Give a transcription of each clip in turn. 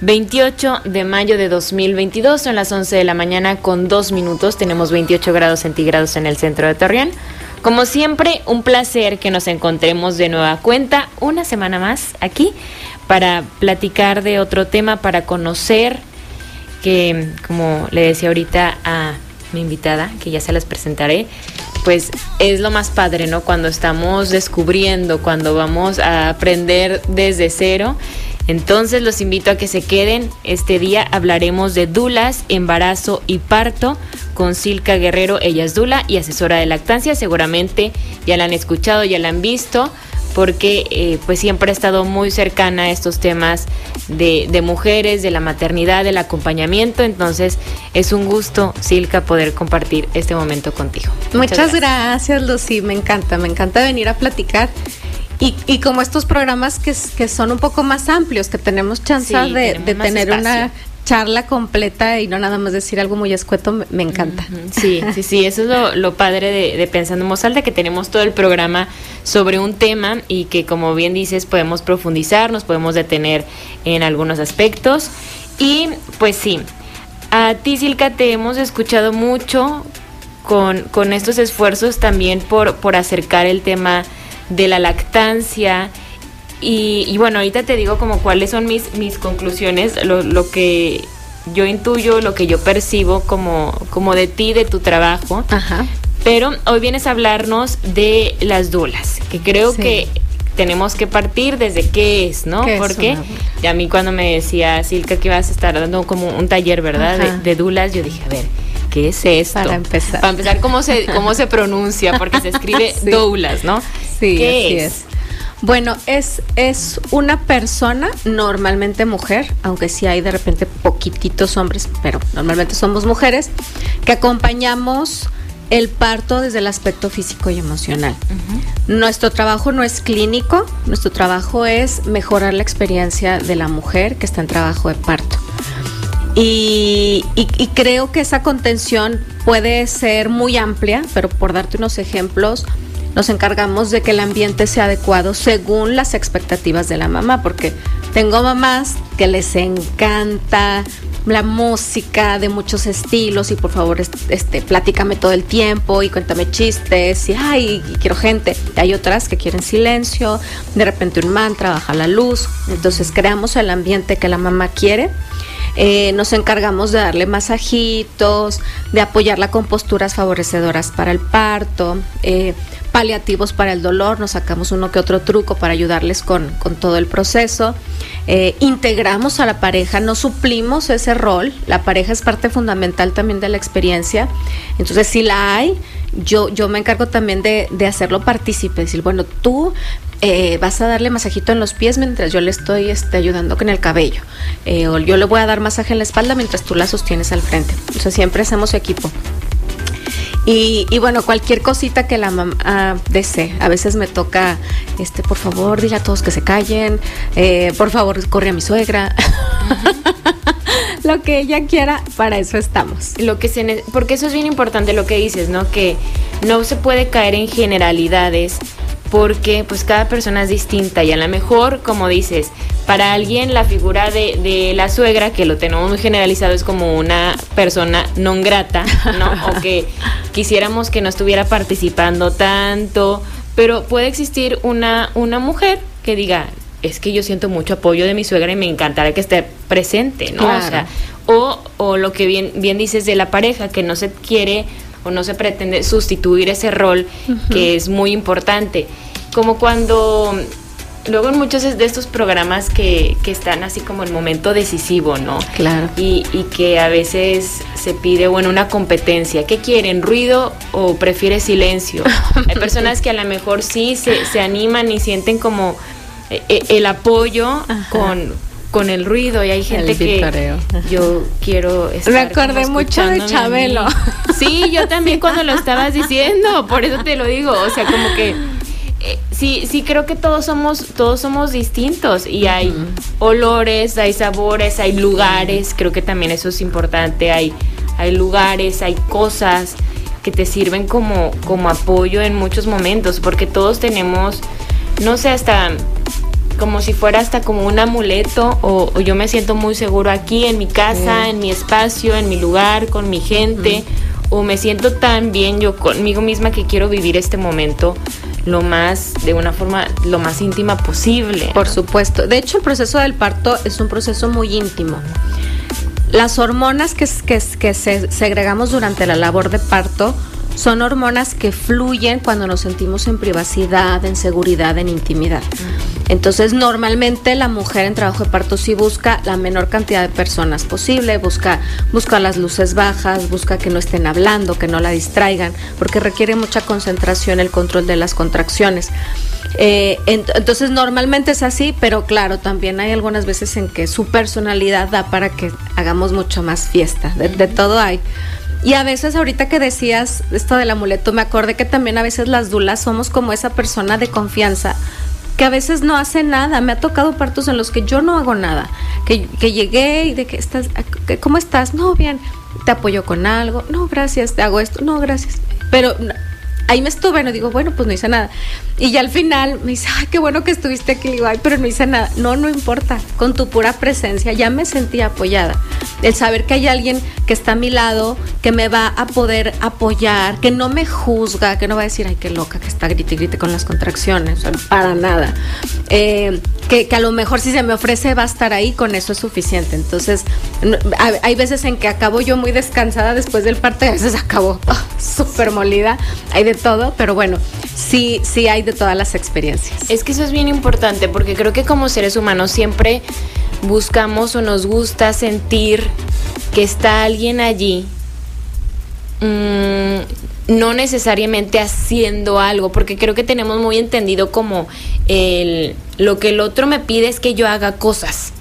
28 de mayo de 2022. Son las 11 de la mañana con dos minutos. Tenemos 28 grados centígrados en el centro de Torreón. Como siempre, un placer que nos encontremos de nueva cuenta una semana más aquí para platicar de otro tema, para conocer que, como le decía ahorita a mi invitada, que ya se las presentaré, pues es lo más padre, ¿no? Cuando estamos descubriendo, cuando vamos a aprender desde cero. Entonces los invito a que se queden. Este día hablaremos de dulas, embarazo y parto con Silka Guerrero. Ella es dula y asesora de lactancia. Seguramente ya la han escuchado, ya la han visto porque eh, pues siempre ha estado muy cercana a estos temas de, de, mujeres, de la maternidad, del acompañamiento. Entonces es un gusto, Silka, poder compartir este momento contigo. Muchas, Muchas gracias. gracias, Lucy. Me encanta, me encanta venir a platicar. Y, y como estos programas que, que, son un poco más amplios, que tenemos chance sí, de, de tener espacio. una charla completa y no nada más decir algo muy escueto, me, encanta. Sí, sí, sí, eso es lo, lo padre de, de, Pensando en Voz Alta, que tenemos todo el programa sobre un tema y que como bien dices podemos profundizar, nos podemos detener en algunos aspectos. Y pues sí, a ti Silka te hemos escuchado mucho con, con estos esfuerzos también por, por acercar el tema de la lactancia y, y, bueno, ahorita te digo como cuáles son mis, mis conclusiones, lo, lo, que yo intuyo, lo que yo percibo como, como de ti, de tu trabajo. Ajá. Pero hoy vienes a hablarnos de las dulas, que creo sí. que tenemos que partir desde qué es, ¿no? ¿Qué Porque es una... a mí cuando me decía Silka que ibas a estar dando como un taller, ¿verdad? De, de, dulas, yo dije, a ver, ¿qué es esto? Para empezar. Para empezar, ¿cómo se, cómo se pronuncia? Porque se escribe sí. doulas, ¿no? Sí, ¿Qué es? es? Bueno, es, es una persona, normalmente mujer, aunque sí hay de repente poquititos hombres, pero normalmente somos mujeres, que acompañamos el parto desde el aspecto físico y emocional. Uh -huh. Nuestro trabajo no es clínico, nuestro trabajo es mejorar la experiencia de la mujer que está en trabajo de parto. Y, creo que esa contención puede ser muy amplia, pero por darte unos ejemplos, nos encargamos de que el ambiente sea adecuado según las expectativas de la mamá, porque tengo mamás que les encanta la música de muchos estilos y por favor este platícame todo el tiempo y cuéntame chistes y ay quiero gente hay otras que quieren silencio de repente un mantra baja la luz. Entonces creamos el ambiente que la mamá quiere. Eh, nos encargamos de darle masajitos, de apoyarla con posturas favorecedoras para el parto, eh, paliativos para el dolor, nos sacamos uno que otro truco para ayudarles con, con todo el proceso. Eh, integramos a la pareja, no suplimos ese rol, la pareja es parte fundamental también de la experiencia, entonces si la hay, yo, yo me encargo también de, de hacerlo partícipe, decir, bueno, tú eh, vas a darle masajito en los pies mientras yo le estoy este, ayudando con el cabello. Eh, o yo le voy a dar masaje en la espalda mientras tú la sostienes al frente. O siempre hacemos equipo. Y, y, bueno, cualquier cosita que la mamá desee. A veces me toca, este, por favor, dile a todos que se callen. Eh, por favor, corre a mi suegra. Lo que ella quiera, para eso estamos. Lo que se porque eso es bien importante lo que dices, ¿no? Que no se puede caer en generalidades porque pues cada persona es distinta y a lo mejor, como dices, para alguien la figura de, de, la suegra, que lo tenemos muy generalizado, es como una persona non grata, ¿no? o que quisiéramos que no estuviera participando tanto, pero puede existir una, una mujer que diga, es que yo siento mucho apoyo de mi suegra y me encantaría que esté presente, ¿no? Claro. O, sea, o, o lo que bien, bien dices de la pareja, que no se quiere o no se pretende sustituir ese rol uh -huh. que es muy importante. Como cuando luego en muchos de estos programas que, que, están así como el momento decisivo, ¿no? Claro. Y, y, que a veces se pide, bueno, una competencia. ¿Qué quieren? ¿Ruido o prefiere silencio? Hay personas que a lo mejor sí se, se animan y sienten como el apoyo con con el ruido. Y hay gente que yo quiero estar Me acordé mucho de Chabelo. Sí, yo también cuando lo estabas diciendo, por eso te lo digo, o sea, como que eh, sí, sí creo que todos somos todos somos distintos y hay olores, hay sabores, hay lugares, creo que también eso es importante, hay hay lugares, hay cosas que te sirven como como apoyo en muchos momentos, porque todos tenemos no sé, hasta como si fuera hasta como un amuleto o, yo me siento muy seguro aquí en mi casa, en mi espacio, en mi lugar, con mi gente, o me siento tan bien yo conmigo misma que quiero vivir este momento lo más, de una forma lo más íntima posible. Por supuesto. De hecho, el proceso del parto es un proceso muy íntimo. Las hormonas que, que, que segregamos durante la labor de parto son hormonas que fluyen cuando nos sentimos en privacidad, en seguridad, en intimidad. Entonces, normalmente la mujer en trabajo de parto sí busca la menor cantidad de personas posible, busca, busca las luces bajas, busca que no estén hablando, que no la distraigan, porque requiere mucha concentración el control de las contracciones. Eh, entonces, normalmente es así, pero claro, también hay algunas veces en que su personalidad da para que hagamos mucho más fiesta. de todo hay. Y a veces ahorita que decías esto del amuleto, me acordé que también a veces las dulas somos como esa persona de confianza que a veces no hace nada. Me ha tocado partos en los que yo no hago nada. Que, que llegué y de que estás, ¿cómo estás? No, bien. Te apoyo con algo. No, gracias. Te hago esto. No, gracias. Pero ahí me estuve, no digo, bueno, pues no hice nada. Y ya al final me dice, ay, qué bueno que estuviste aquí, pero no hice nada. No, no importa, con tu pura presencia ya me sentí apoyada. El saber que hay alguien que está a mi lado, que me va a poder apoyar, que no me juzga, que no va a decir, ay, qué loca, que está grite y grite con las contracciones, para nada. Eh, que, a lo mejor si se me ofrece va a estar ahí, con eso es suficiente. Entonces, hay veces en que acabo yo muy descansada después del parto y a veces acabo ah, súper molida. Hay de todo, pero bueno, sí, sí hay de todas las experiencias. Es que eso es bien importante porque creo que como seres humanos siempre buscamos o nos gusta sentir que está alguien allí. Mm, no necesariamente haciendo algo, porque creo que tenemos muy entendido como el, lo que el otro me pide es que yo haga cosas.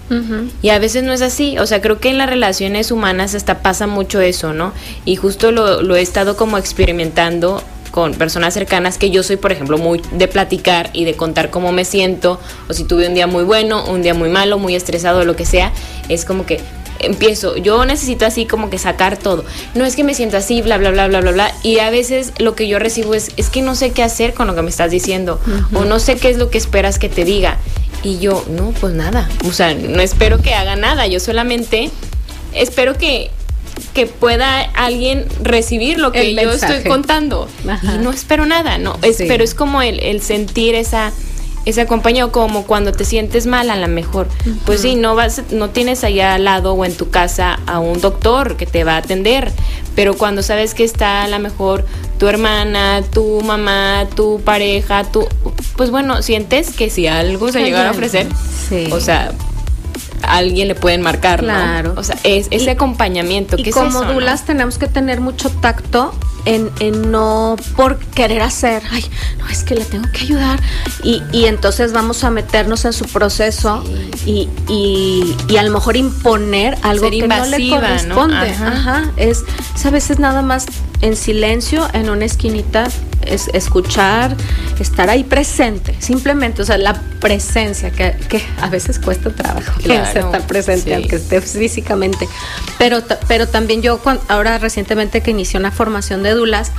Y a veces no es así, o sea, creo que en las relaciones humanas hasta pasa mucho eso, ¿no? Y justo lo, lo he estado como experimentando con personas cercanas que yo soy, por ejemplo, muy de platicar y de contar cómo me siento, o si tuve un día muy bueno, un día muy malo, muy estresado, lo que sea, es como que empiezo, yo necesito así como que sacar todo. No es que me siento así, bla, bla, bla, bla, bla, bla. Y a veces lo que yo recibo es, es que no sé qué hacer con lo que me estás diciendo. O no sé qué es lo que esperas que te diga. Y yo, no, pues nada. O sea, no espero que haga nada. Yo solamente espero que que pueda alguien recibir lo que yo estoy contando. Y no espero nada, no. Es, Pero es como el, el sentir esa ese acompañado como cuando te sientes mal a lo mejor. Pues sí, no vas no tienes allá al lado o en tu casa a un doctor que te va a atender, pero cuando sabes que está a lo mejor tu hermana, tu mamá, tu pareja, tu pues bueno, sientes que si algo se llegara a ofrecer, o sea, alguien le pueden marcar, claro. O sea, es ese acompañamiento. Y como dulas tenemos que tener mucho tacto en, en, no por querer hacer, ay, no, es que le tengo que ayudar. Y, y entonces vamos a meternos en su proceso y, y, y, a lo mejor imponer algo que no le corresponde. Ajá. Es, a veces nada más en silencio, en una esquinita, es escuchar, estar ahí presente, simplemente, o sea, la presencia, que, que a veces cuesta trabajo estar presente, aunque esté físicamente, pero, pero también yo, ahora recientemente que inicié una formación de dulas,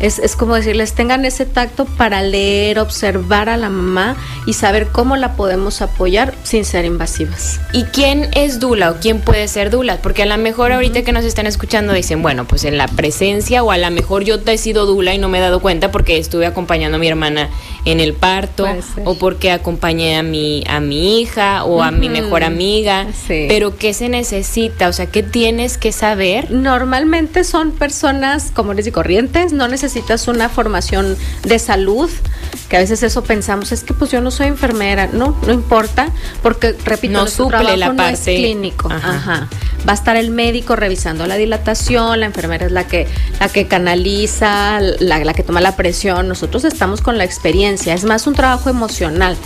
es, es, como decirles, tengan ese tacto para leer, observar a la mamá y saber cómo la podemos apoyar sin ser invasivas. ¿Y quién es Dula o quién puede ser Dula? Porque a lo mejor ahorita que nos están escuchando dicen, bueno, pues en la presencia o a lo mejor yo te he sido Dula y no me he dado cuenta porque estuve acompañando a mi hermana en el parto o porque acompañé a mi, a mi hija o a mi mejor amiga. Pero ¿qué se necesita? O sea, ¿qué tienes que saber? Normalmente son personas comunes y corrientes, no necesariamente necesitas una formación de salud, que a veces eso pensamos, es que pues yo no soy enfermera, no, no importa, porque repito, no suple la no es clínico. Ajá. Va a estar el médico revisando la dilatación, la enfermera es la que, la que canaliza, la, la que toma la presión, nosotros estamos con la experiencia, es más un trabajo emocional.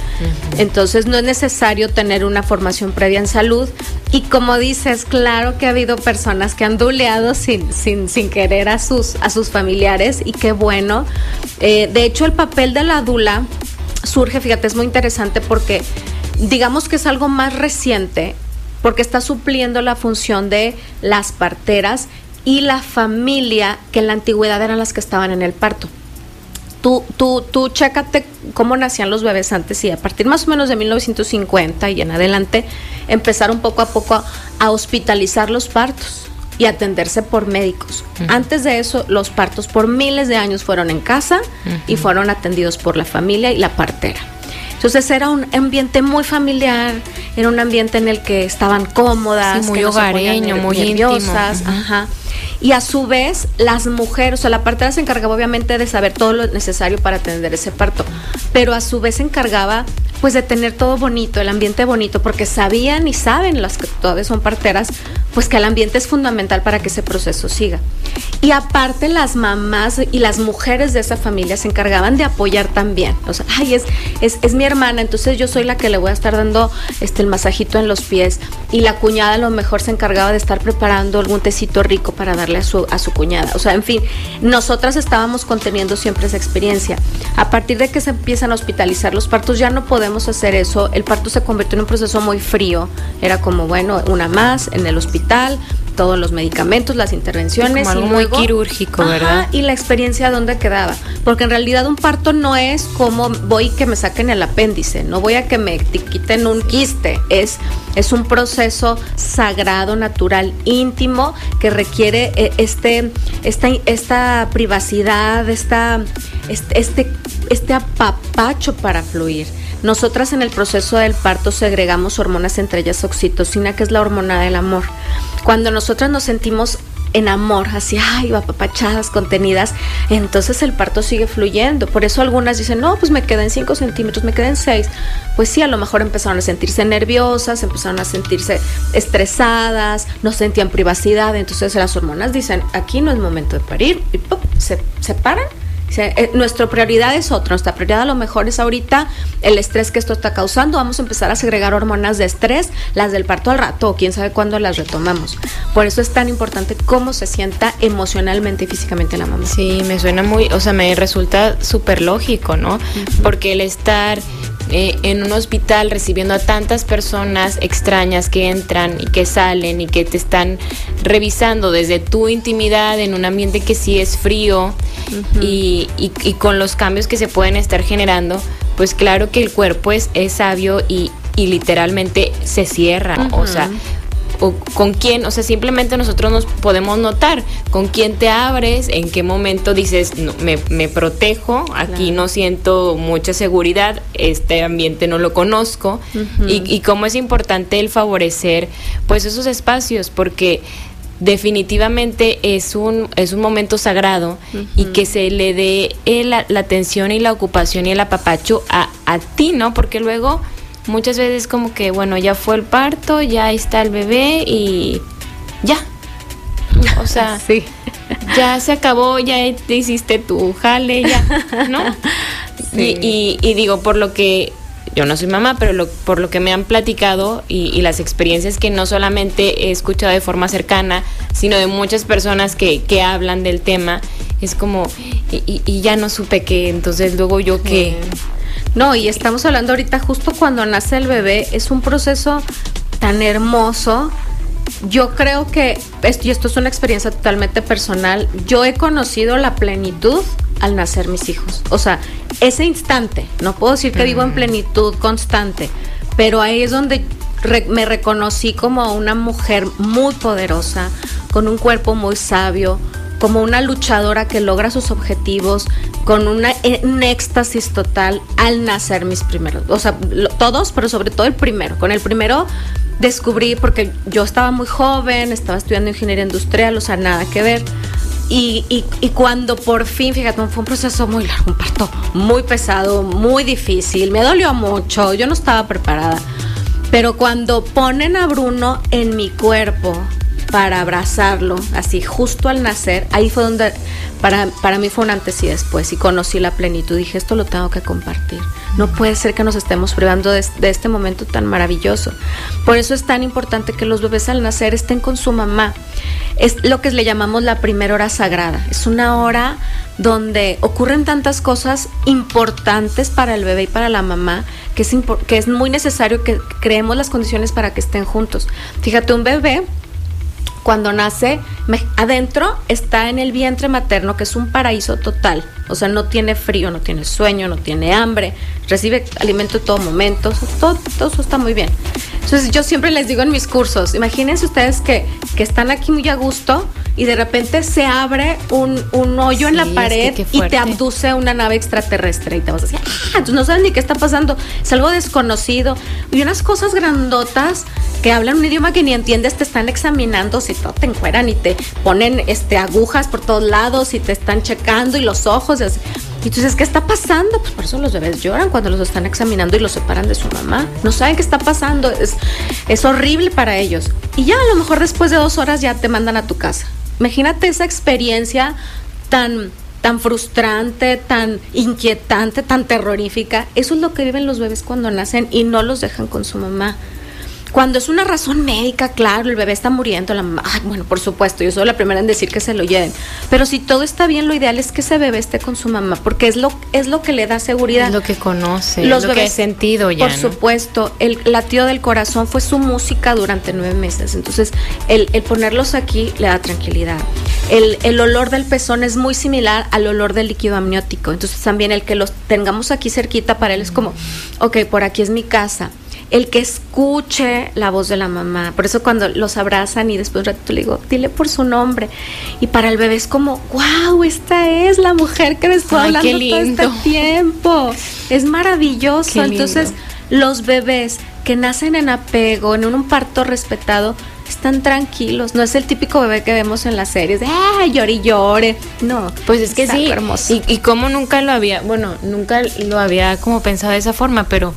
Entonces no es necesario tener una formación previa en salud. Y como dices, claro que ha habido personas que han duleado sin, sin, sin querer a sus, a sus familiares y qué bueno. Eh, de hecho, el papel de la dula surge, fíjate, es muy interesante porque digamos que es algo más reciente porque está supliendo la función de las parteras y la familia que en la antigüedad eran las que estaban en el parto. Tú, tú, tú chécate cómo nacían los bebés antes y a partir más o menos de 1950 y en adelante empezaron poco a poco a, hospitalizar los partos y atenderse por médicos. Antes de eso, los partos por miles de años fueron en casa y fueron atendidos por la familia y la partera. Entonces era un ambiente muy familiar, era un ambiente en el que estaban cómodas, muy hogareño, muy nerviosas, ajá. Y a su vez, las mujeres, o sea, la partera se encargaba obviamente de saber todo lo necesario para atender ese parto, pero a su vez se encargaba pues de tener todo bonito, el ambiente bonito, porque sabían y saben las que todavía son parteras, pues que el ambiente es fundamental para que ese proceso siga. Y aparte las mamás y las mujeres de esa familia se encargaban de apoyar también. O sea, ay, es, es, es mi hermana, entonces yo soy la que le voy a estar dando este, el masajito en los pies. Y la cuñada a lo mejor se encargaba de estar preparando algún tecito rico darle a su, a su cuñada. O sea, en fin, nosotras estábamos conteniendo siempre esa experiencia. A partir de que se empiezan a hospitalizar los partos, ya no podemos hacer eso. El parto se convirtió en un proceso muy frío. Era como, bueno, una más en el hospital, todos los medicamentos, las intervenciones. algo muy quirúrgico, ¿verdad? Y la experiencia dónde quedaba. Porque en realidad un parto no es como voy que me saquen el apéndice, no voy a que me quiten un quiste. Es, es un proceso sagrado, natural, íntimo, que requiere eh, este, esta, esta privacidad, esta, este, este, este apapacho para fluir. Nosotras en el proceso del parto segregamos hormonas, entre ellas oxitocina, que es la hormona del amor. Cuando nosotras nos sentimos en amor, así, ay, apapachadas, contenidas, entonces el parto sigue fluyendo. Por eso algunas dicen, no, pues me quedan 5 centímetros, me quedan 6. Pues sí, a lo mejor empezaron a sentirse nerviosas, empezaron a sentirse estresadas, no sentían privacidad. Entonces las hormonas dicen, aquí no es momento de parir, y se, se paran eh, nuestra prioridad es otra, nuestra prioridad a lo mejor es ahorita el estrés que esto está causando, vamos a empezar a segregar hormonas de estrés, las del parto al rato, o quién sabe cuándo las retomamos. Por eso es tan importante cómo se sienta emocionalmente y físicamente la mamá. Sí, me suena muy, o sea, me resulta súper lógico, ¿no? Porque el estar eh, en un hospital recibiendo a tantas personas extrañas que entran y que salen y que te están revisando desde tu intimidad en un ambiente que sí es frío y, con los cambios que se pueden estar generando, pues claro que el cuerpo es, es sabio y, literalmente se cierra. O sea, o con quién, o sea, simplemente nosotros nos podemos notar con quién te abres, en qué momento dices, me, protejo, aquí no siento mucha seguridad, este ambiente no lo conozco, y, cómo es importante el favorecer pues esos espacios, porque definitivamente es un, es un momento sagrado y que se le dé la, la, atención y la ocupación y el apapacho a, a ti, ¿no? Porque luego muchas veces como que, bueno, ya fue el parto, ya está el bebé y ya. O sea, sí. ya se acabó, ya te hiciste tu jale, ya, ¿no? Y, y, digo, por lo que yo no soy mamá, pero por lo que me han platicado y, las experiencias que no solamente he escuchado de forma cercana, sino de muchas personas que, que hablan del tema, es como, y, y, ya no supe que, entonces luego yo que... No, y estamos hablando ahorita justo cuando nace el bebé, es un proceso tan hermoso. Yo creo que, y esto es una experiencia totalmente personal, yo he conocido la plenitud al nacer mis hijos. O sea, ese instante, no puedo decir que vivo en plenitud constante, pero ahí es donde me reconocí como una mujer muy poderosa, con un cuerpo muy sabio, como una luchadora que logra sus objetivos con una, eh, un éxtasis total al nacer mis primeros, o sea, todos, pero sobre todo el primero. Con el primero descubrí, porque yo estaba muy joven, estaba estudiando ingeniería industrial, o sea, nada que ver. Y, y, cuando por fin, fíjate, fue un proceso muy largo, un parto muy pesado, muy difícil, me dolió mucho, yo no estaba preparada. Pero cuando ponen a Bruno en mi cuerpo para abrazarlo, así justo al nacer, ahí fue donde para, para mí fue un antes y después y conocí la plenitud. Dije, esto lo tengo que compartir. No puede ser que nos estemos privando de, este momento tan maravilloso. Por eso es tan importante que los bebés al nacer estén con su mamá. Es lo que le llamamos la primera hora sagrada. Es una hora donde ocurren tantas cosas importantes para el bebé y para la mamá que es, que es muy necesario que creemos las condiciones para que estén juntos. Fíjate, un bebé cuando nace, adentro está en el vientre materno, que es un paraíso total. O sea, no tiene frío, no tiene sueño, no tiene hambre, recibe alimento en todo momento, todo, todo eso está muy bien. Entonces yo siempre les digo en mis cursos, imagínense ustedes que, que están aquí muy a gusto y de repente se abre un, un hoyo en la pared y te abduce una nave extraterrestre y te vas a decir, ah, entonces no sabes ni qué está pasando, es algo desconocido. Y unas cosas grandotas que hablan un idioma que ni entiendes, te están examinando, si todo te encueran y te ponen este, agujas por todos lados y te están checando y los ojos. Y, así. Dices, ¿qué está pasando? Pues por eso los bebés lloran cuando los están examinando y los separan de su mamá. No saben qué está pasando, es, es horrible para ellos. Y ya a lo mejor después de dos horas ya te mandan a tu casa. Imagínate esa experiencia tan tan frustrante, tan inquietante, tan terrorífica. Eso es lo que viven los bebés cuando nacen y no los dejan con su mamá. Cuando es una razón médica, claro, el bebé está muriendo, la mamá, bueno, por supuesto, yo soy la primera en decir que se lo lleven. Pero si todo está bien, lo ideal es que ese bebé esté con su mamá, porque es lo, es lo que le da seguridad. Es lo que conoce, Los lo que ha sentido ya. Por supuesto, el latido del corazón fue su música durante nueve meses. Entonces, el, ponerlos aquí le da tranquilidad. El, el, olor del pezón es muy similar al olor del líquido amniótico. Entonces, también el que los tengamos aquí cerquita para él es como, ok, por aquí es mi casa el que escuche la voz de la mamá. Por eso cuando los abrazan y después un ratito le digo, dile por su nombre. Y para el bebé es como, wow, esta es la mujer que me estoy hablando todo este tiempo. Es maravilloso. Entonces, los bebés que nacen en apego, en un parto respetado, están tranquilos. No es el típico bebé que vemos en las series de ¡ay, llore y llore! No, pues es que sí. Hermoso. Y, y como nunca lo había, bueno, nunca lo había como pensado de esa forma, pero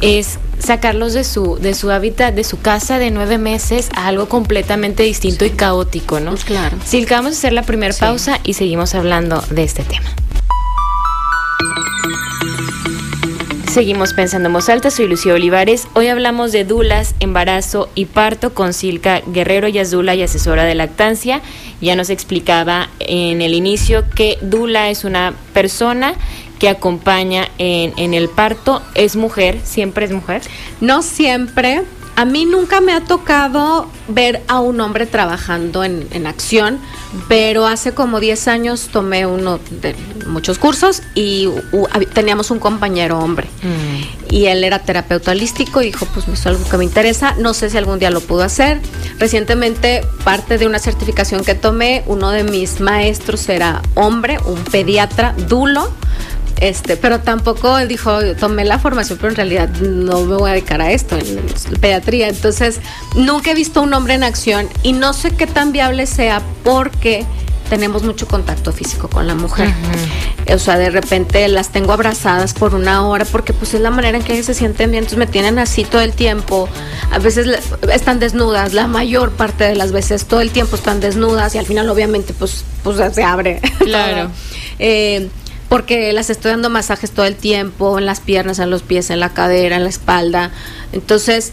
es sacarlos de su, de su hábitat, de su casa de nueve meses a algo completamente distinto y caótico, ¿no? Pues claro. Silka, vamos a hacer la primera pausa y seguimos hablando de este tema. Seguimos pensando en voz alta, soy Lucía Olivares. Hoy hablamos de dulas, embarazo y parto con Silka Guerrero, y dula y asesora de lactancia. Ya nos explicaba en el inicio que dula es una persona que acompaña en, en el parto es mujer, siempre es mujer. No siempre, a mí nunca me ha tocado ver a un hombre trabajando en, en acción, pero hace como 10 años tomé uno de muchos cursos y teníamos un compañero hombre. Mm. Y él era terapeuta holístico y dijo, pues es algo que me interesa, no sé si algún día lo pudo hacer. Recientemente, parte de una certificación que tomé, uno de mis maestros era hombre, un pediatra dulo este, pero tampoco dijo, tomé la formación, pero en realidad no me voy a dedicar a esto, en pediatría. Entonces, nunca he visto un hombre en acción y no sé qué tan viable sea porque tenemos mucho contacto físico con la mujer. O sea, de repente las tengo abrazadas por una hora porque pues es la manera en que ellas se sienten bien, entonces me tienen así todo el tiempo. A veces están desnudas, la mayor parte de las veces todo el tiempo están desnudas y al final obviamente pues, pues se abre. Claro. eh, porque las estoy dando masajes todo el tiempo, en las piernas, en los pies, en la cadera, en la espalda. Entonces,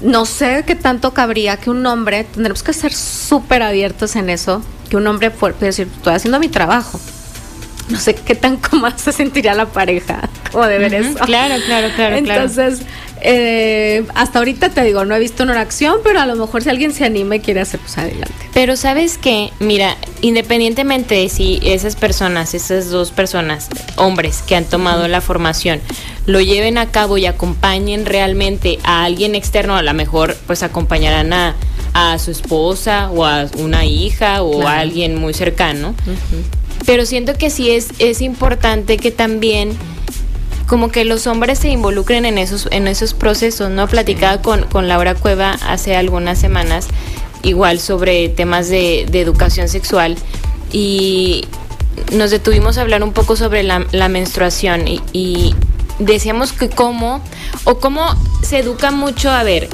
no sé qué tanto cabría que un hombre, tendremos que ser súper abiertos en eso, que un hombre pueda decir, estoy haciendo mi trabajo. No sé qué tan cómoda se sentiría la pareja como de ver eso. Claro, claro, claro. Entonces, eh, hasta ahorita te digo, no he visto una acción, pero a lo mejor si alguien se anima y quiere hacer, pues adelante. Pero sabes que, mira, independientemente de si esas personas, esas dos personas, hombres que han tomado la formación, lo lleven a cabo y acompañen realmente a alguien externo, a lo mejor pues acompañarán a, a su esposa o a una hija o a alguien muy cercano. Pero siento que sí es, es importante que también como que los hombres se involucren en esos, en esos procesos, ¿no? Platicaba con, con Laura Cueva hace algunas semanas, igual sobre temas de, de educación sexual, y nos detuvimos a hablar un poco sobre la, menstruación y, decíamos que cómo o cómo se educa mucho a ver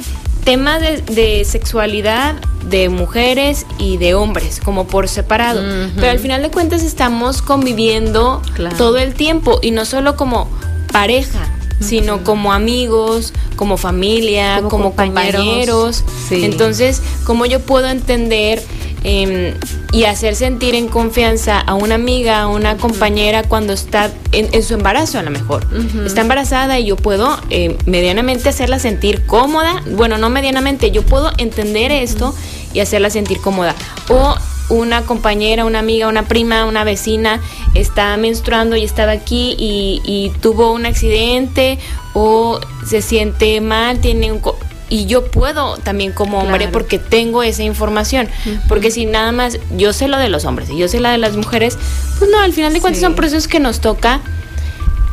temas de, sexualidad de mujeres y de hombres, como por separado. Pero al final de cuentas estamos conviviendo todo el tiempo y no solo como pareja, sino como amigos, como familia, como, compañeros. Entonces, ¿cómo yo puedo entender em, y hacer sentir en confianza a una amiga, a una compañera cuando está en, su embarazo a lo mejor? Está embarazada y yo puedo em, medianamente hacerla sentir cómoda. Bueno, no medianamente, yo puedo entender esto y hacerla sentir cómoda. O una compañera, una amiga, una prima, una vecina está menstruando y estaba aquí y, tuvo un accidente o se siente mal, tiene un... y yo puedo también como hombre porque tengo esa información. Porque si nada más yo sé lo de los hombres y yo sé la de las mujeres, pues no, al final de cuentas son procesos que nos toca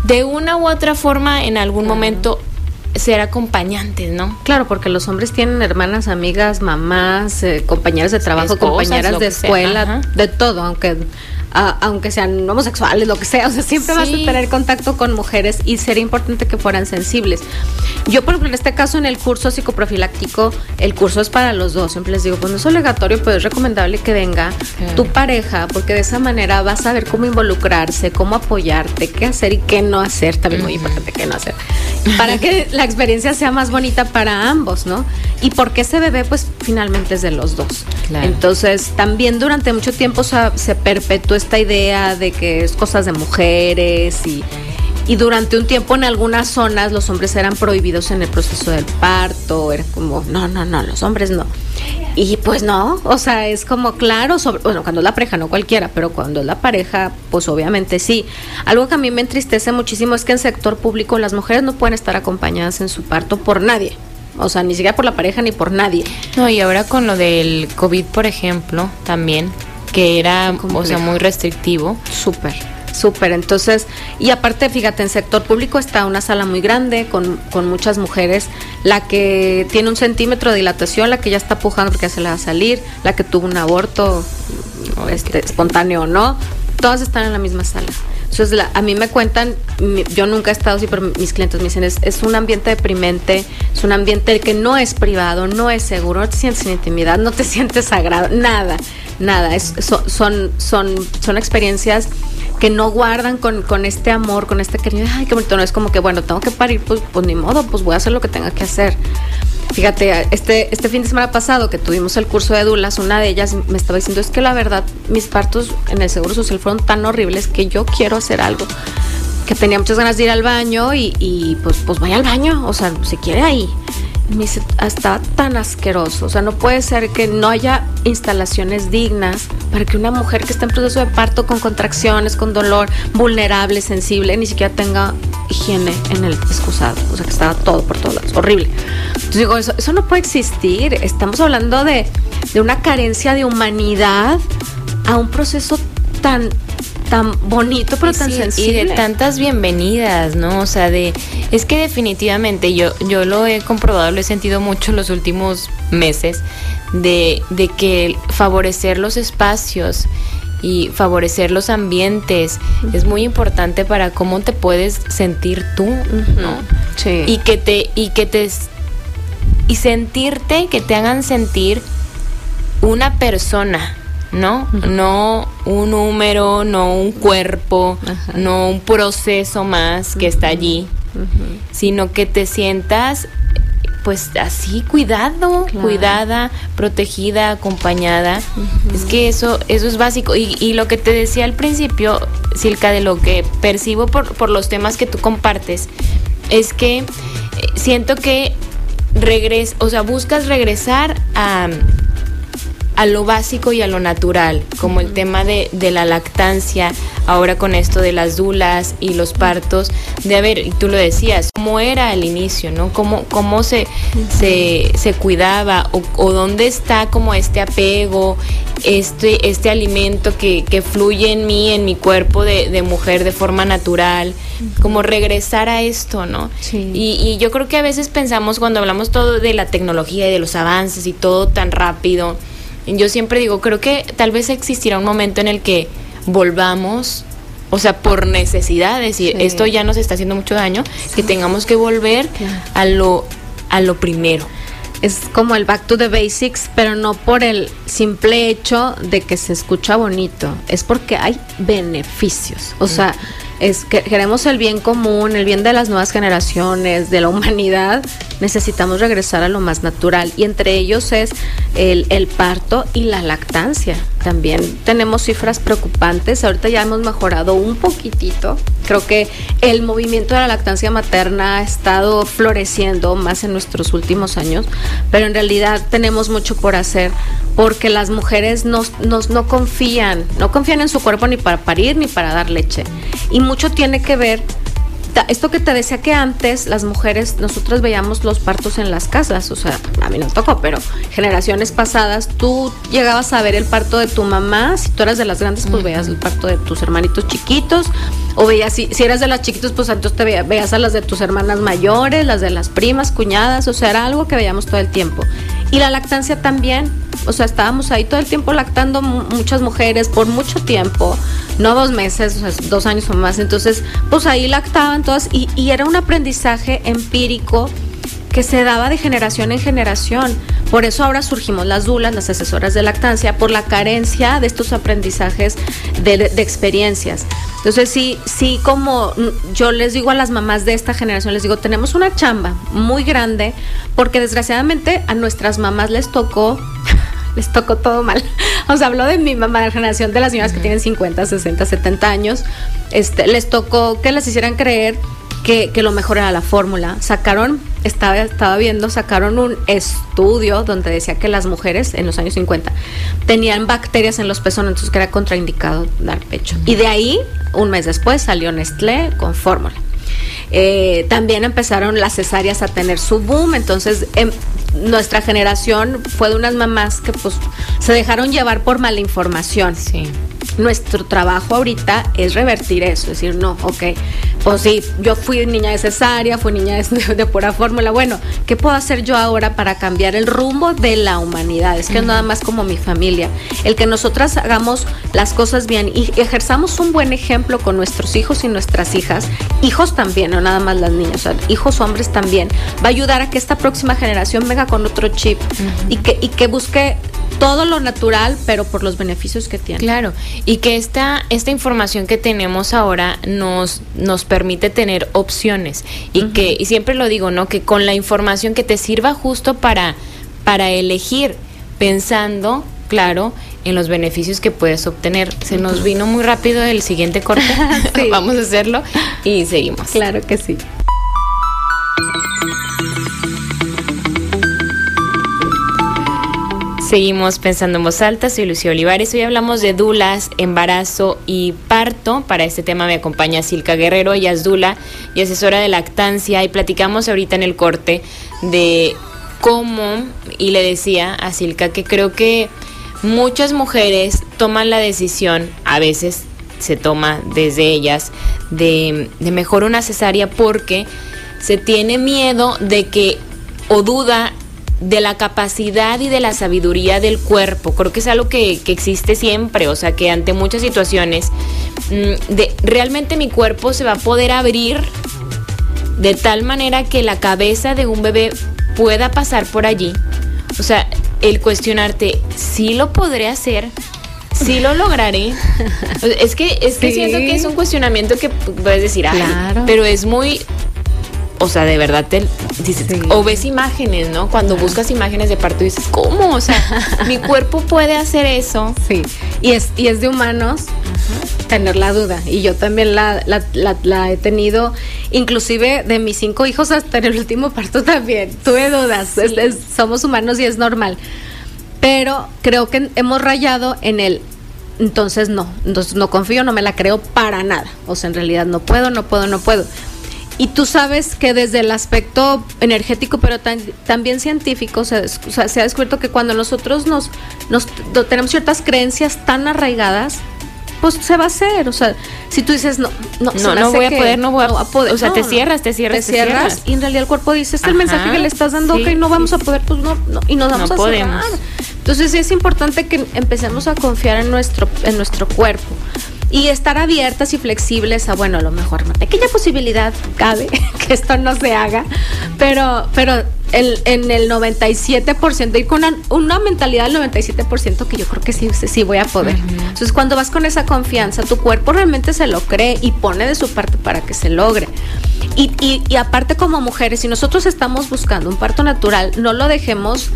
de una u otra forma en algún momento ser acompañantes, ¿no? Claro, porque los hombres tienen hermanas, amigas, mamás, eh, compañeras de trabajo, compañeras de escuela, de todo, aunque aunque sean homosexuales, lo que sea, o sea, siempre vas a tener contacto con mujeres y sería importante que fueran sensibles. Yo, por ejemplo, en este caso, en el curso psicoprofiláctico, el curso es para los dos. Siempre les digo, pues no es obligatorio, pero es recomendable que venga tu pareja, porque de esa manera vas a ver cómo involucrarse, cómo apoyarte, qué hacer y qué no hacer. También muy importante qué no hacer. Para que la experiencia sea más bonita para ambos, ¿no? Y porque ese bebé, pues finalmente es de los dos. Entonces, también durante mucho tiempo se, se perpetuó esta idea de que es cosas de mujeres y, y durante un tiempo en algunas zonas los hombres eran prohibidos en el proceso del parto, era como, no, no, no, los hombres no. Y pues no, o sea, es como claro, sobre, bueno, cuando es la pareja, no cualquiera, pero cuando es la pareja, pues obviamente sí. Algo que a mí me entristece muchísimo es que en sector público las mujeres no pueden estar acompañadas en su parto por nadie. O sea, ni siquiera por la pareja ni por nadie. No, y ahora con lo del COVID, por ejemplo, también, que era, o sea, muy restrictivo. Súper, súper. Entonces, y aparte, fíjate, en sector público está una sala muy grande con, con muchas mujeres, la que tiene un centímetro de dilatación, la que ya está pujando porque se le va a salir, la que tuvo un aborto este, espontáneo o no, todas están en la misma sala. Entonces, a mí me cuentan, yo nunca he estado así, pero mis clientes me dicen, es, es, un ambiente deprimente, es un ambiente que no es privado, no es seguro, no te sientes en intimidad, no te sientes sagrado, nada nada, es, son, son, son experiencias que no guardan con, con, este amor, con este cariño, ay, qué bonito, no es como que, bueno, tengo que parir, pues, pues ni modo, pues voy a hacer lo que tenga que hacer. Fíjate, este, este fin de semana pasado que tuvimos el curso de Dulas, una de ellas me estaba diciendo, es que la verdad, mis partos en el Seguro Social fueron tan horribles que yo quiero hacer algo. Que tenía muchas ganas de ir al baño y, y pues, pues vaya al baño, o sea, si quiere ahí me dice, está tan asqueroso. O sea, no puede ser que no haya instalaciones dignas para que una mujer que está en proceso de parto con contracciones, con dolor, vulnerable, sensible, ni siquiera tenga higiene en el excusado. O sea, que estaba todo por todos lados. Horrible. Entonces digo, eso, eso no puede existir. Estamos hablando de, de una carencia de humanidad a un proceso tan tan bonito pero tan sensible. y de tantas bienvenidas no o sea de es que definitivamente yo yo lo he comprobado lo he sentido mucho los últimos meses de, de que favorecer los espacios y favorecer los ambientes es muy importante para cómo te puedes sentir tú no sí. y que te y que te y sentirte que te hagan sentir una persona ¿no? No un número, no un cuerpo, no un proceso más que está allí, sino que te sientas pues así cuidado, cuidada, protegida, acompañada. Es que eso, eso es básico. Y, y, lo que te decía al principio, Silka, de lo que percibo por, por los temas que tú compartes, es que eh, siento que regres, o sea, buscas regresar a a lo básico y a lo natural, como el tema de, de, la lactancia, ahora con esto de las dulas y los partos, de a ver, y tú lo decías, cómo era al inicio, ¿no? Cómo, cómo se, se, se, cuidaba o, o, dónde está como este apego, este, este alimento que, que fluye en mí, en mi cuerpo de, de mujer de forma natural, como regresar a esto, ¿no? Sí. Y, y yo creo que a veces pensamos cuando hablamos todo de la tecnología y de los avances y todo tan rápido, yo siempre digo, creo que tal vez existirá un momento en el que volvamos o sea, por necesidad, decir, esto ya nos está haciendo mucho daño, que tengamos que volver a lo a lo primero. Es como el back to the basics, pero no por el simple hecho de que se escucha bonito, es porque hay beneficios. O sea, es que queremos el bien común, el bien de las nuevas generaciones, de la humanidad, necesitamos regresar a lo más natural. Y entre ellos es el, el parto y la lactancia. También tenemos cifras preocupantes. Ahorita ya hemos mejorado un poquitito. Creo que el movimiento de la lactancia materna ha estado floreciendo más en nuestros últimos años, pero en realidad tenemos mucho por hacer porque las mujeres no, no confían, no confían en su cuerpo ni para parir ni para dar leche. Y mucho tiene que ver esto que te decía que antes las mujeres, nosotros veíamos los partos en las casas, o sea, a mí no tocó, pero generaciones pasadas, tú llegabas a ver el parto de tu mamá, si tú eras de las grandes, pues veías el parto de tus hermanitos chiquitos, o veías, si, si eras de las chiquitos, pues entonces te veías, veías a las de tus hermanas mayores, las de las primas, cuñadas, o sea, era algo que veíamos todo el tiempo. Y la lactancia también, o sea, estábamos ahí todo el tiempo lactando muchas mujeres por mucho tiempo, no dos meses, dos años o más. Entonces, pues ahí lactaban todas y, y era un aprendizaje empírico que se daba de generación en generación. Por eso ahora surgimos las dulas, las asesoras de lactancia, por la carencia de estos aprendizajes de, de, experiencias. Entonces sí, sí, como yo les digo a las mamás de esta generación, les digo, tenemos una chamba muy grande, porque desgraciadamente a nuestras mamás les tocó les tocó todo mal. O sea, hablo de mi mamá, de la generación de las señoras que tienen 50, 60, 70 años. Este, les tocó que les hicieran creer que, que lo mejor era la fórmula. Sacaron, estaba, estaba viendo, sacaron un estudio donde decía que las mujeres en los años 50 tenían bacterias en los pezones, entonces que era contraindicado dar pecho. Y de ahí, un mes después, salió Nestlé con fórmula. Eh, también empezaron las cesáreas a tener su boom, entonces em, nuestra generación fue de unas mamás que pues se dejaron llevar por mala información. Sí. Nuestro trabajo ahorita es revertir eso, es decir, no, ok, pues sí, yo fui niña de cesárea, fui niña de, de pura fórmula, bueno, ¿qué puedo hacer yo ahora para cambiar el rumbo de la humanidad? Es que uh -huh. nada más como mi familia, el que nosotras hagamos las cosas bien y ejerzamos un buen ejemplo con nuestros hijos y nuestras hijas, hijos también, no nada más las niñas, o sea, hijos hombres también, va a ayudar a que esta próxima generación venga con otro chip uh -huh. y, que, y que busque todo lo natural, pero por los beneficios que tiene. Claro, y que esta, esta información que tenemos ahora nos, nos permite tener opciones. Y uh -huh. que, y siempre lo digo, ¿no? Que con la información que te sirva justo para, para elegir, pensando, claro, en los beneficios que puedes obtener. Se nos vino muy rápido el siguiente corte. sí. Vamos a hacerlo y seguimos. Claro que sí. Seguimos pensando en voz alta, soy Lucía Olivares. Hoy hablamos de dulas, embarazo y parto. Para este tema me acompaña Silka Guerrero, ella es dula y asesora de lactancia. Y platicamos ahorita en el corte de cómo, y le decía a Silka que creo que muchas mujeres toman la decisión, a veces se toma desde ellas, de, de mejor una cesárea porque se tiene miedo de que o duda de la capacidad y de la sabiduría del cuerpo. Creo que es algo que, que existe siempre, o sea que ante muchas situaciones, mmm, de, realmente mi cuerpo se va a poder abrir de tal manera que la cabeza de un bebé pueda pasar por allí. O sea, el cuestionarte, si lo podré hacer, sí lo lograré. Es que, es que sí. siento que es un cuestionamiento que puedes decir, claro. pero es muy o sea, de verdad te dices, sí. o ves imágenes, ¿no? Cuando buscas imágenes de parto dices, ¿cómo? O sea, mi cuerpo puede hacer eso. Sí, y es, y es de humanos Ajá. tener la duda. Y yo también la, la, la, la, he tenido, inclusive de mis cinco hijos hasta en el último parto también. Tuve dudas, sí. es, es, somos humanos y es normal. Pero creo que hemos rayado en el entonces no, entonces no confío, no me la creo para nada. O sea, en realidad no puedo, no puedo, no puedo. Y tú sabes que desde el aspecto energético, pero tan, también científico, se, o sea, se, ha descubierto que cuando nosotros nos, nos tenemos ciertas creencias tan arraigadas, pues se va a hacer. O sea, si tú dices, no, no, no, no voy a poder, no voy a, a poder. O sea, no, te cierras, te cierras, te, te cierras. Y en realidad el cuerpo dice, este es el mensaje que le estás dando, sí, que no vamos sí. a poder, pues no, no y nos vamos no a podemos. cerrar. Entonces es importante que empecemos a confiar en nuestro, en nuestro cuerpo y estar abiertas y flexibles a, bueno, a lo mejor una pequeña posibilidad cabe que esto no se haga, pero, pero el, en el 97%, ir con una, una, mentalidad del 97% que yo creo que sí, sí voy a poder. Entonces, cuando vas con esa confianza, tu cuerpo realmente se lo cree y pone de su parte para que se logre. Y, y, y aparte como mujeres, si nosotros estamos buscando un parto natural, no lo dejemos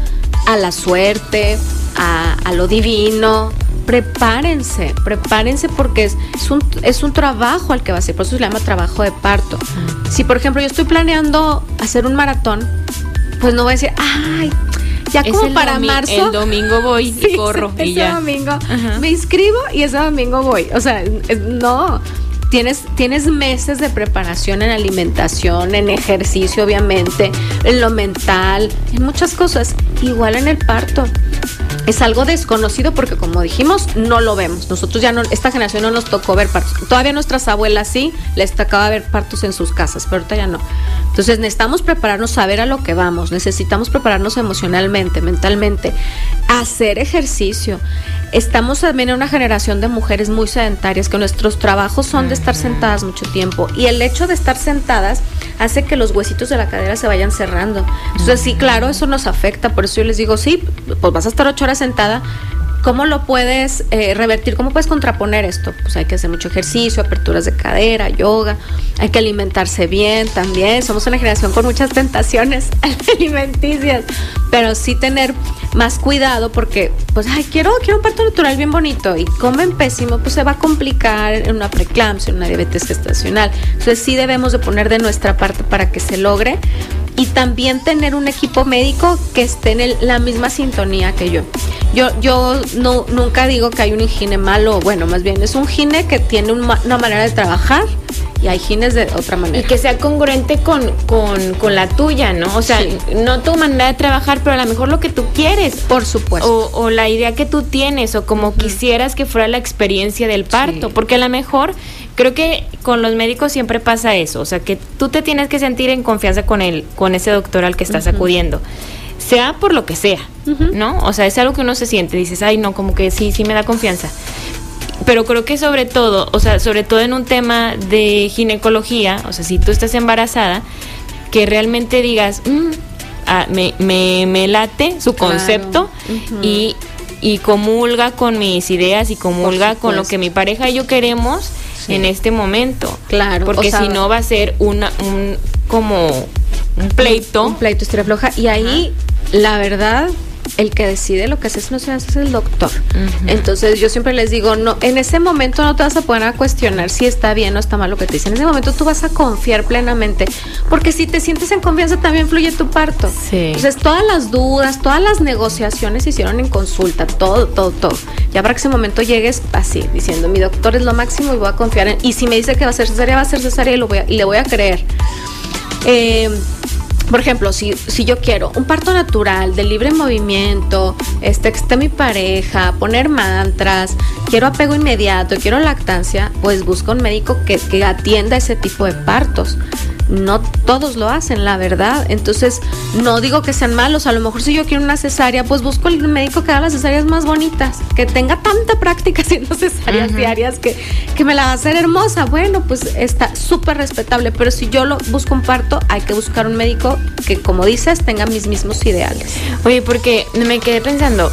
a la suerte, a, a lo divino, prepárense, prepárense porque es, es, un, es un trabajo al que va a ser, por eso se llama trabajo de parto. Si por ejemplo yo estoy planeando hacer un maratón, pues no voy a decir, ay, ya como para marzo. El domingo voy Sí, y corro ese y ya. domingo Ajá. me inscribo y ese domingo voy. O sea, no. Tienes, tienes meses de preparación en alimentación, en ejercicio, obviamente, en lo mental, en muchas cosas. Igual en el parto. Es algo desconocido porque, como dijimos, no lo vemos. Nosotros ya no, esta generación no nos tocó ver partos. Todavía nuestras abuelas sí, les tocaba ver partos en sus casas, pero ahorita ya no. Entonces necesitamos prepararnos, saber a lo que vamos, necesitamos prepararnos emocionalmente, mentalmente, hacer ejercicio. Estamos también en una generación de mujeres muy sedentarias que nuestros trabajos son de estar sentadas mucho tiempo y el hecho de estar sentadas hace que los huesitos de la cadera se vayan cerrando. Entonces sí, claro, eso nos afecta, por eso yo les digo, sí, pues vas a estar ocho horas sentada, ¿Cómo lo puedes eh, revertir? ¿Cómo puedes contraponer esto? Pues hay que hacer mucho ejercicio, aperturas de cadera, yoga, hay que alimentarse bien también. Somos una generación con muchas tentaciones alimenticias, pero sí tener más cuidado porque, pues, ay, quiero, quiero un parto natural bien bonito y comen pésimo, pues se va a complicar en una preeclampsia, en una diabetes gestacional. Entonces sí debemos de poner de nuestra parte para que se logre y también tener un equipo médico que esté en el- la misma sintonía que yo. Yo, yo no, nunca digo que hay un gine malo, bueno, más bien es un gine que tiene una manera de trabajar y hay gines de otra Y manera. que sea congruente con, con, con la tuya, ¿no? O sea, Sí. no tu manera de trabajar, pero a lo mejor lo que tú quieres. Por supuesto. O, o la idea que tú tienes, o como quisieras que fuera la experiencia del parto. Sí. Porque a lo mejor, creo que con los médicos siempre pasa eso. O sea, que tú te tienes que sentir en confianza con él, con ese doctor al que estás acudiendo. Sea por lo que sea, ¿no? O sea, es algo que uno se siente, dices, ay, no, como que sí, sí me da confianza. Pero creo que sobre todo, o sea, sobre todo en un tema de ginecología, o sea, si tú estás embarazada, que realmente digas, "Mm, ah, me, me, me late su Claro. concepto y, y comulga con mis ideas y comulga con lo que mi pareja y yo queremos Sí. en este momento. Claro, Porque o sea- si no va a ser una, un, como un pleito. Un pleito historia floja. Y ahí, la verdad, el que decide lo que haces no se hace es el doctor. Entonces yo siempre les digo, no, en ese momento no te vas a poner a cuestionar si está bien o está mal lo que te dicen. En ese momento tú vas a confiar plenamente. Porque si te sientes en confianza también fluye tu parto. Sí. Entonces todas las dudas, todas las negociaciones se hicieron en consulta, todo, todo, todo. Ya para que ese momento llegues así, diciendo, mi doctor es lo máximo y voy a confiar en... Y si me dice que va a ser cesárea, va a ser cesárea y, lo voy a- y le voy a creer. Eh, por ejemplo, si, si yo quiero un parto natural, de libre movimiento, este, que esté mi pareja, poner mantras, quiero apego inmediato, quiero lactancia, pues busca un médico que, que atienda ese tipo de partos. No todos lo hacen, la verdad. Entonces, no digo que sean malos. A lo mejor si yo quiero una cesárea, pues busco el médico que haga las cesáreas más bonitas, que tenga tanta práctica haciendo cesáreas diarias que, que me la va a hacer hermosa. Bueno, pues está súper respetable. Pero si yo lo busco un parto, hay que buscar un médico que, como dices, tenga mis mismos ideales. Oye, porque me quedé pensando,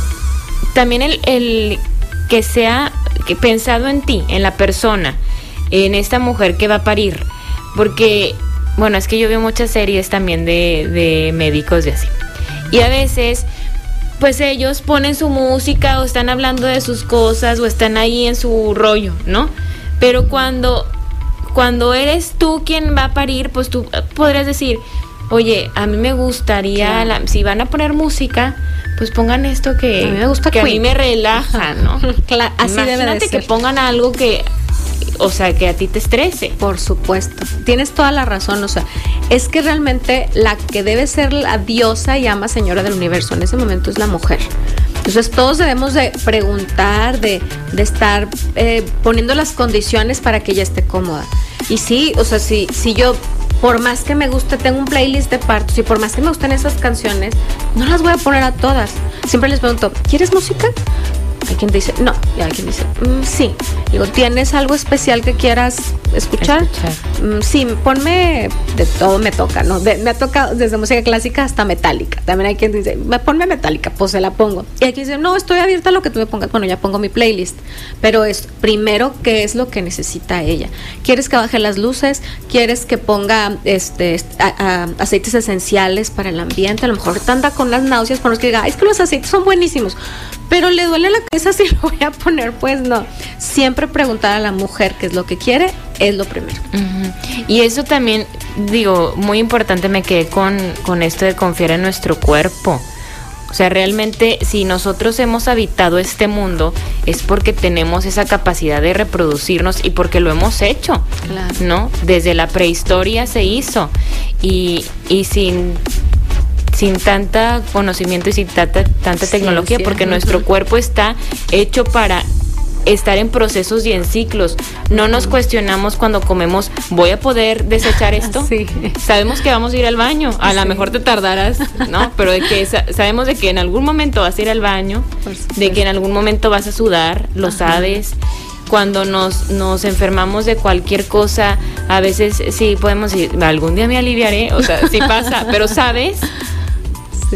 también el, el que sea que pensado en ti, en la persona, en esta mujer que va a parir, porque, bueno, es que yo veo muchas series también de, de médicos y así. Y a veces, pues ellos ponen su música o están hablando de sus cosas o están ahí en su rollo, ¿no? Pero cuando, cuando eres tú quien va a parir, pues tú podrías decir, oye, a mí me gustaría, Claro. la- si van a poner música, pues pongan esto que A mí me gusta que a mí Queen. me relaja, ¿no? Cla- así debe de Imagínate que ser. pongan algo que, o sea, que a ti te estrese. Por supuesto, tienes toda la razón, o sea, es que realmente la que debe ser la diosa y ama señora del universo en ese momento es la mujer. Entonces todos debemos de preguntar, de, de estar eh, poniendo las condiciones para que ella esté cómoda. Y sí, o sea, si, si yo por más que me guste, tengo un playlist de partos y por más que me gusten esas canciones, no las voy a poner a todas. Siempre les pregunto, ¿quieres música? Hay quien dice, no. Y hay quien dice, mm, sí. Digo, ¿tienes algo especial que quieras escuchar? Mm, sí, ponme de todo me toca, ¿no? me ha tocado desde música clásica hasta metálica. También hay quien dice, ponme metálica, pues se la pongo. Y hay quien dice, no, estoy abierta a lo que tú me pongas. Bueno, ya pongo mi playlist. Pero es primero qué es lo que necesita ella. ¿Quieres que baje las luces? ¿Quieres que ponga este aceites esenciales para el ambiente? A lo mejor te anda con las náuseas, por los que diga, es que los aceites son buenísimos pero le duele la cabeza si lo voy a poner, pues no. Siempre preguntar a la mujer qué es lo que quiere es lo primero. Y eso también, digo, muy importante me quedé con, con esto de confiar en nuestro cuerpo. O sea, realmente si nosotros hemos habitado este mundo es porque tenemos esa capacidad de reproducirnos y porque lo hemos hecho, ¿no? Desde la prehistoria se hizo y, y sin sin tanta conocimiento y sin tanta, tanta tecnología, porque nuestro cuerpo está hecho para estar en procesos y en ciclos. No nos cuestionamos cuando comemos, ¿voy a poder desechar esto? Sabemos que vamos a ir al baño, a lo mejor te tardarás, ¿no? Pero de que sabemos de que en algún momento vas a ir al baño, de que en algún momento vas a sudar, lo sabes. Cuando nos, nos enfermamos de cualquier cosa, a veces sí podemos decir, algún día me aliviaré, o sea, sí pasa, pero sabes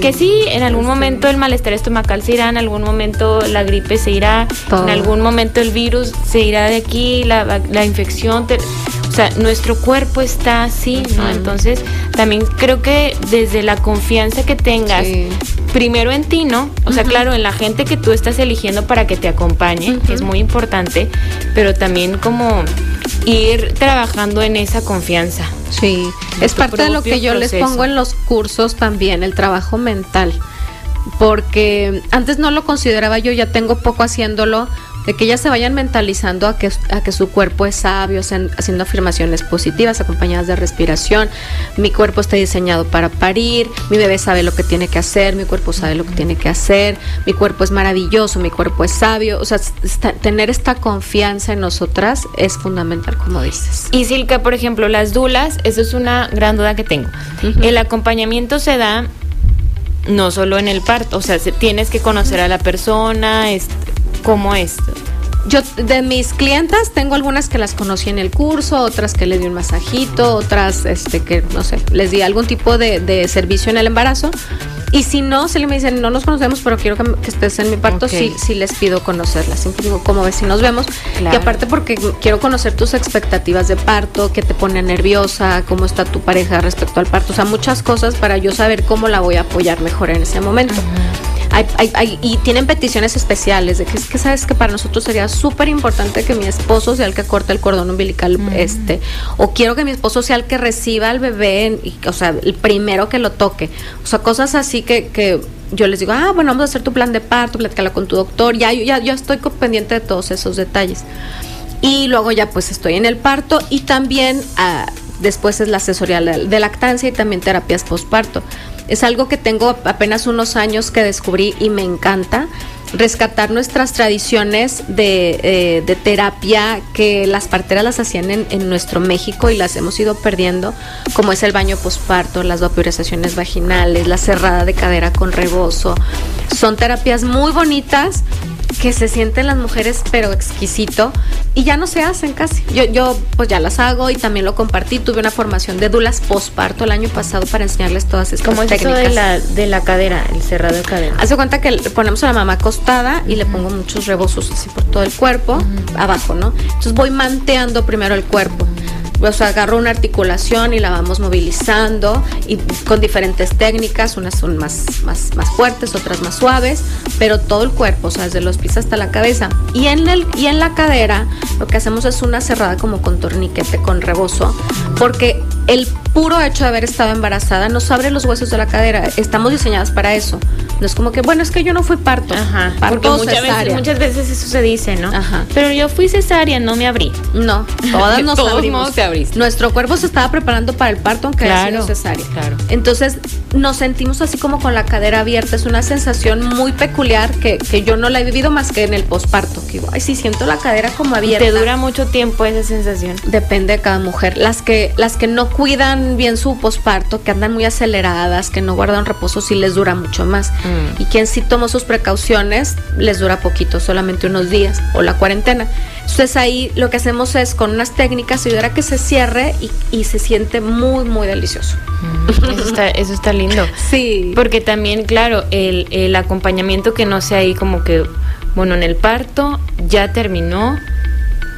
que sí, en algún momento el malestar estomacal se irá, en algún momento la gripe se irá, en algún momento el virus se irá de aquí, la, la infección. o sea, nuestro cuerpo está así, ¿no? Entonces, también creo que desde la confianza que tengas, primero en ti, ¿no? O sea, claro, en la gente que tú estás eligiendo para que te acompañe, que es muy importante, pero también como ir trabajando en esa confianza. Sí, es parte de lo que yo les pongo en los cursos también, el trabajo mental. Porque antes no lo consideraba yo, ya tengo poco haciéndolo, de que ellas se vayan mentalizando a que, a que su cuerpo es sabio, haciendo afirmaciones positivas acompañadas de respiración. Mi cuerpo está diseñado para parir, mi bebé sabe lo que tiene que hacer, mi cuerpo sabe lo que tiene que hacer, mi cuerpo es maravilloso, mi cuerpo es sabio. O sea, tener esta confianza en nosotras es fundamental, como dices. Y Silka, por ejemplo, las dulas, eso es una gran duda que tengo. El acompañamiento se da no solo en el parto, o sea, tienes que conocer a la persona, es, ¿Cómo es? Yo de mis clientas tengo algunas que las conocí en el curso, otras que les di un masajito, otras este que no sé, les di algún tipo de, servicio en el embarazo. Y si no, le me dicen, no nos conocemos, pero quiero que, estés en mi parto, sí, sí les pido conocerlas. Siempre digo, ¿cómo ves si nos vemos? Y aparte porque quiero conocer tus expectativas de parto, qué te pone nerviosa, cómo está tu pareja respecto al parto. O sea, muchas cosas para yo saber cómo la voy a apoyar mejor en ese momento y tienen peticiones especiales de que es que sabes que para nosotros sería súper importante que mi esposo sea el que corte el cordón umbilical, este, o quiero que mi esposo sea el que reciba al bebé, y, o sea, el primero que lo toque. O sea, cosas así que, que yo les digo, ah, bueno, vamos a hacer tu plan de parto, platícala con tu doctor, ya, ya, ya estoy pendiente de todos esos detalles. Y luego ya pues estoy en el parto y también ah, después es la asesoría de lactancia y también terapias postparto. Es algo que tengo apenas unos años que descubrí y me encanta rescatar nuestras tradiciones de, eh, terapia que las parteras las hacían en, nuestro México y las hemos ido perdiendo, como es el baño posparto, las vaporizaciones vaginales, la cerrada de cadera con rebozo. Son terapias muy bonitas que se sienten las mujeres pero exquisito y ya no se hacen casi. Yo, yo pues ya las hago y también lo compartí. Tuve una formación de dulas posparto el año pasado para enseñarles todas estas ¿Cómo es Eso de la, de la cadera, el cerrado de cadera? Hace cuenta que ponemos a la mamá acostada y le pongo muchos rebozos así por todo el cuerpo, abajo, ¿no? Entonces voy manteando primero el cuerpo sea, agarro una articulación y la vamos movilizando y con diferentes técnicas, unas son más, más, más fuertes, otras más suaves, pero todo el cuerpo, o sea, desde los pies hasta la cabeza. Y en, el, y en la cadera lo que hacemos es una cerrada como con torniquete, con rebozo, porque el puro hecho de haber estado embarazada nos abre los huesos de la cadera. Estamos diseñadas para eso, No es como que, bueno, es que yo no fui parto. Ajá. Parto Porque muchas cesárea. veces, muchas veces eso se dice, ¿no? Ajá. Pero yo fui cesárea, no me abrí. No, todas nos Todos abrimos. te abriste. Nuestro cuerpo se estaba preparando para el parto aunque haya Claro, sido cesárea. claro. Entonces nos sentimos así como con la cadera abierta. Es una sensación muy peculiar que, que yo no la he vivido más que en el posparto. Que digo, ay, sí, siento la cadera como abierta. te dura mucho tiempo esa sensación. Depende de cada mujer. Las que, las que no cuidan bien su posparto, que andan muy aceleradas, que no guardan reposo, sí les dura mucho más. Mm. Y quien sí tomó sus precauciones, les dura poquito, solamente unos días o la cuarentena. Entonces ahí lo que hacemos es con unas técnicas ayudar a que se cierre y, y se siente muy, muy delicioso. Eso está, eso está lindo. Sí. Porque también, claro, el, el acompañamiento que no sea ahí como que, bueno, en el parto ya terminó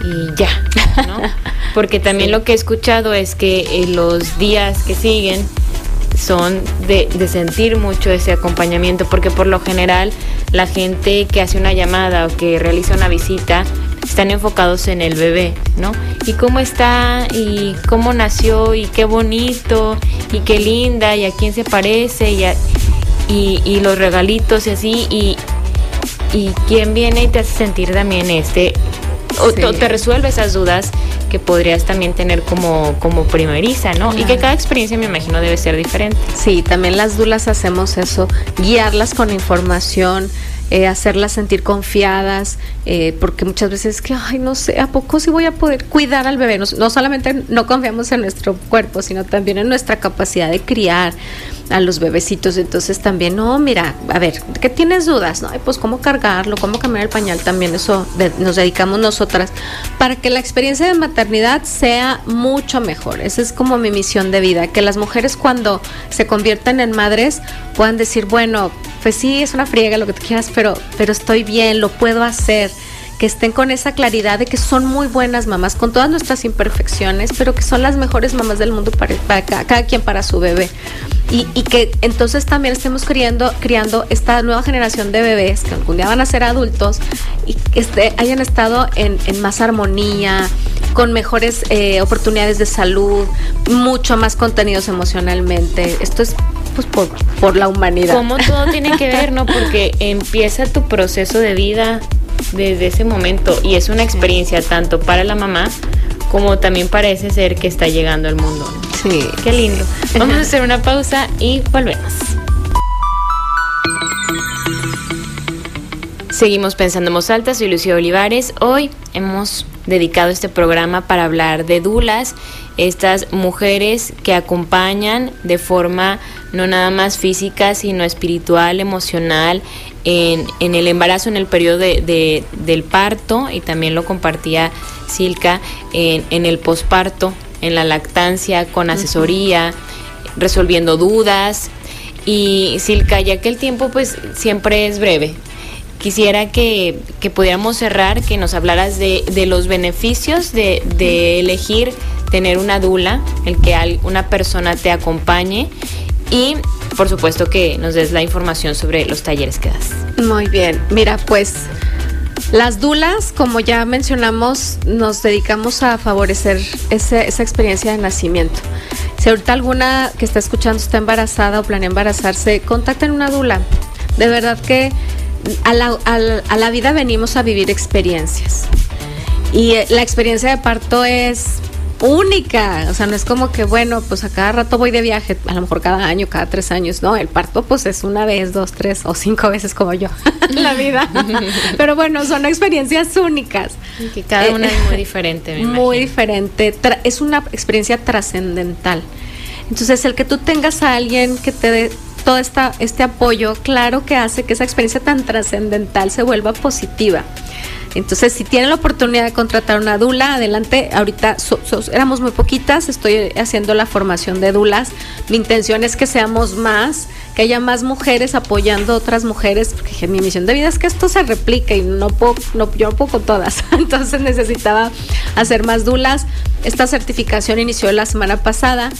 y ya, ¿no? Porque también Sí. lo que he escuchado es que eh, los días que siguen son de, de sentir mucho ese acompañamiento, porque por lo general la gente que hace una llamada o que realiza una visita están enfocados en el bebé, ¿no? Y cómo está, y cómo nació, y qué bonito, y qué linda, y a quién se parece, y, a- y, y los regalitos y así, y, y quién viene y te hace sentir también este, o Sí. te- te resuelve esas dudas que podrías también tener como, como primeriza, ¿no? Y que cada experiencia me imagino debe ser diferente. Sí, también las dulas hacemos eso, guiarlas con información, eh, hacerlas sentir confiadas, eh, porque muchas veces que, ay, no sé, ¿a poco sí voy a poder cuidar al bebé? No, no solamente no confiamos en nuestro cuerpo, sino también en nuestra capacidad de criar a los bebecitos. Entonces también, no, mira, a ver, ¿qué tienes dudas? No, pues cómo cargarlo, cómo cambiar el pañal, también eso nos dedicamos nosotras, para que la experiencia de maternidad sea mucho mejor. Esa es como mi misión de vida, que las mujeres cuando se conviertan en madres puedan decir, bueno, pues sí, es una friega lo que tú quieras, pero, pero estoy bien, lo puedo hacer que estén con esa claridad de que son muy buenas mamás, con todas nuestras imperfecciones, pero que son las mejores mamás del mundo para, para cada, cada quien para su bebé. Y, y que entonces también estemos criando, criando esta nueva generación de bebés que algún día van a ser adultos y que este, hayan estado en, en más armonía, con mejores eh, oportunidades de salud, mucho más contenidos emocionalmente. Esto es pues por, por la humanidad. Como todo tiene que ver, ¿no? Porque empieza tu proceso de vida desde ese momento y es una experiencia tanto para la mamá como también para ese ser que está llegando al mundo. ¿no? Sí. Qué lindo. Vamos a hacer una pausa y volvemos. Seguimos pensando en voz alta, soy Lucía Olivares. Hoy hemos dedicado este programa para hablar de dulas, estas mujeres que acompañan de forma no nada más física, sino espiritual, emocional, en, en el embarazo, en el periodo de- de- del parto, y también lo compartía Silka, en, en el posparto, en la lactancia, con asesoría, resolviendo dudas. Y Silka, ya que el tiempo pues siempre es breve, quisiera que, que pudiéramos cerrar, que nos hablaras de, de los beneficios de, de elegir tener una dula, el que una persona te acompañe y por supuesto que nos des la información sobre los talleres que das. Muy bien, mira, pues las dulas, como ya mencionamos, nos dedicamos a favorecer esa experiencia de nacimiento. Si ahorita alguna que está escuchando está embarazada o planea embarazarse, contacten una dula. De verdad que a la, a la- a la vida venimos a vivir experiencias. Y eh, la experiencia de parto es única, o sea, no es como que, bueno, pues a cada rato voy de viaje, a lo mejor cada año, cada tres años, no, el parto pues es una vez, dos, tres o cinco veces como yo en la vida. Pero bueno, son experiencias únicas. Que cada Eh, una es muy diferente, me Muy imagino. diferente, tra- es una experiencia trascendental. Entonces, el que tú tengas a alguien que te dé todo esta, este apoyo, claro que hace que esa experiencia tan trascendental se vuelva positiva. Entonces, si tienen la oportunidad de contratar una dula, adelante. Ahorita éramos muy poquitas, estoy haciendo la formación de dulas. Mi intención es que seamos más, que haya más mujeres apoyando a otras mujeres, porque mi misión de vida es que esto se replique y no puedo, no, yo no puedo con todas. Entonces necesitaba hacer más dulas. Esta certificación inició la semana pasada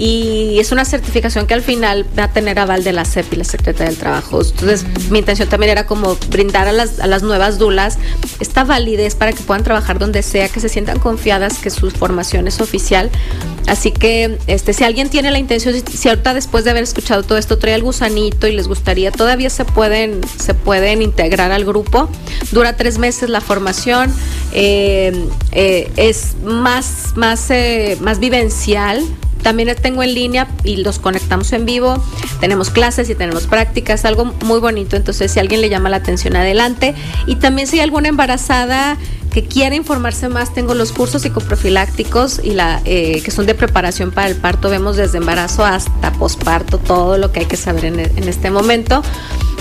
y es una certificación que al final va a tener aval de la CEP y la Secretaría del Trabajo. Entonces, mi intención también era como brindar a las, a las nuevas dulas esta validez para que puedan trabajar donde sea, que se sientan confiadas que su formación es oficial. Así que este, si alguien tiene la intención, si ahorita después de haber escuchado todo esto trae el gusanito y les gustaría, todavía se pueden, se pueden integrar al grupo. Dura tres meses la formación, eh, eh, es más, más, eh, más vivencial también tengo en línea y los conectamos en vivo. Tenemos clases y tenemos prácticas, algo muy bonito. Entonces, si alguien le llama la atención, adelante. Y también si hay alguna embarazada que quiera informarse más, tengo los cursos psicoprofilácticos y la eh, que son de preparación para el parto. Vemos desde embarazo hasta posparto todo lo que hay que saber en, en este momento.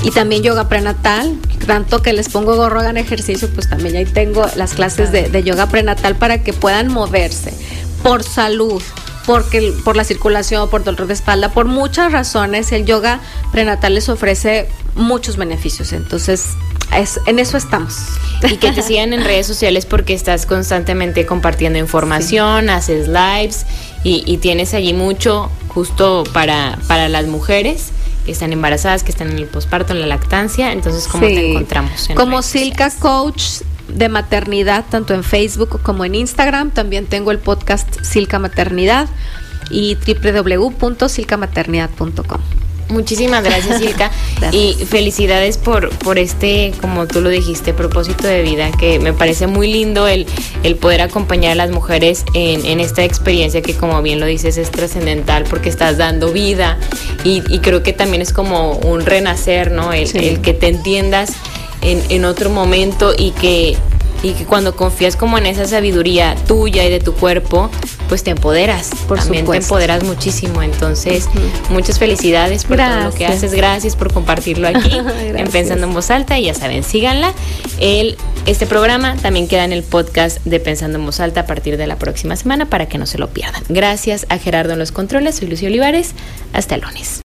Y también yoga prenatal, tanto que les pongo gorro, hagan ejercicio, pues también ahí tengo las clases de, de yoga prenatal para que puedan moverse por salud, porque, por la circulación, por dolor de espalda, por muchas razones, el yoga prenatal les ofrece muchos beneficios. Entonces, es, en eso estamos. Y que te sigan en redes sociales porque estás constantemente compartiendo información, haces lives y, y, tienes allí mucho justo para, para las mujeres que están embarazadas, que están en el posparto, en la lactancia. Entonces, ¿cómo sí. te encontramos? En Como Silka Coach de maternidad, tanto en Facebook como en Instagram. También tengo el podcast Silca Maternidad y www.silcamaternidad.com. Muchísimas gracias, Silka. y felicidades por, por este, como tú lo dijiste, propósito de vida, que me parece muy lindo el, el poder acompañar a las mujeres en, en esta experiencia que, como bien lo dices, es trascendental porque estás dando vida y, y, creo que también es como un renacer, ¿no? El, sí. el que te entiendas en, en otro momento y que y que cuando confías como en esa sabiduría tuya y de tu cuerpo, pues te empoderas. Por También supuesto. te empoderas muchísimo. Entonces, uh -huh. muchas felicidades por gracias. todo lo que haces. Gracias por compartirlo aquí en Pensando en Voz Alta. Y ya saben, síganla. El, este programa también queda en el podcast de Pensando en Voz Alta a partir de la próxima semana para que no se lo pierdan. Gracias a Gerardo en los controles. Soy Lucio Olivares. Hasta el lunes.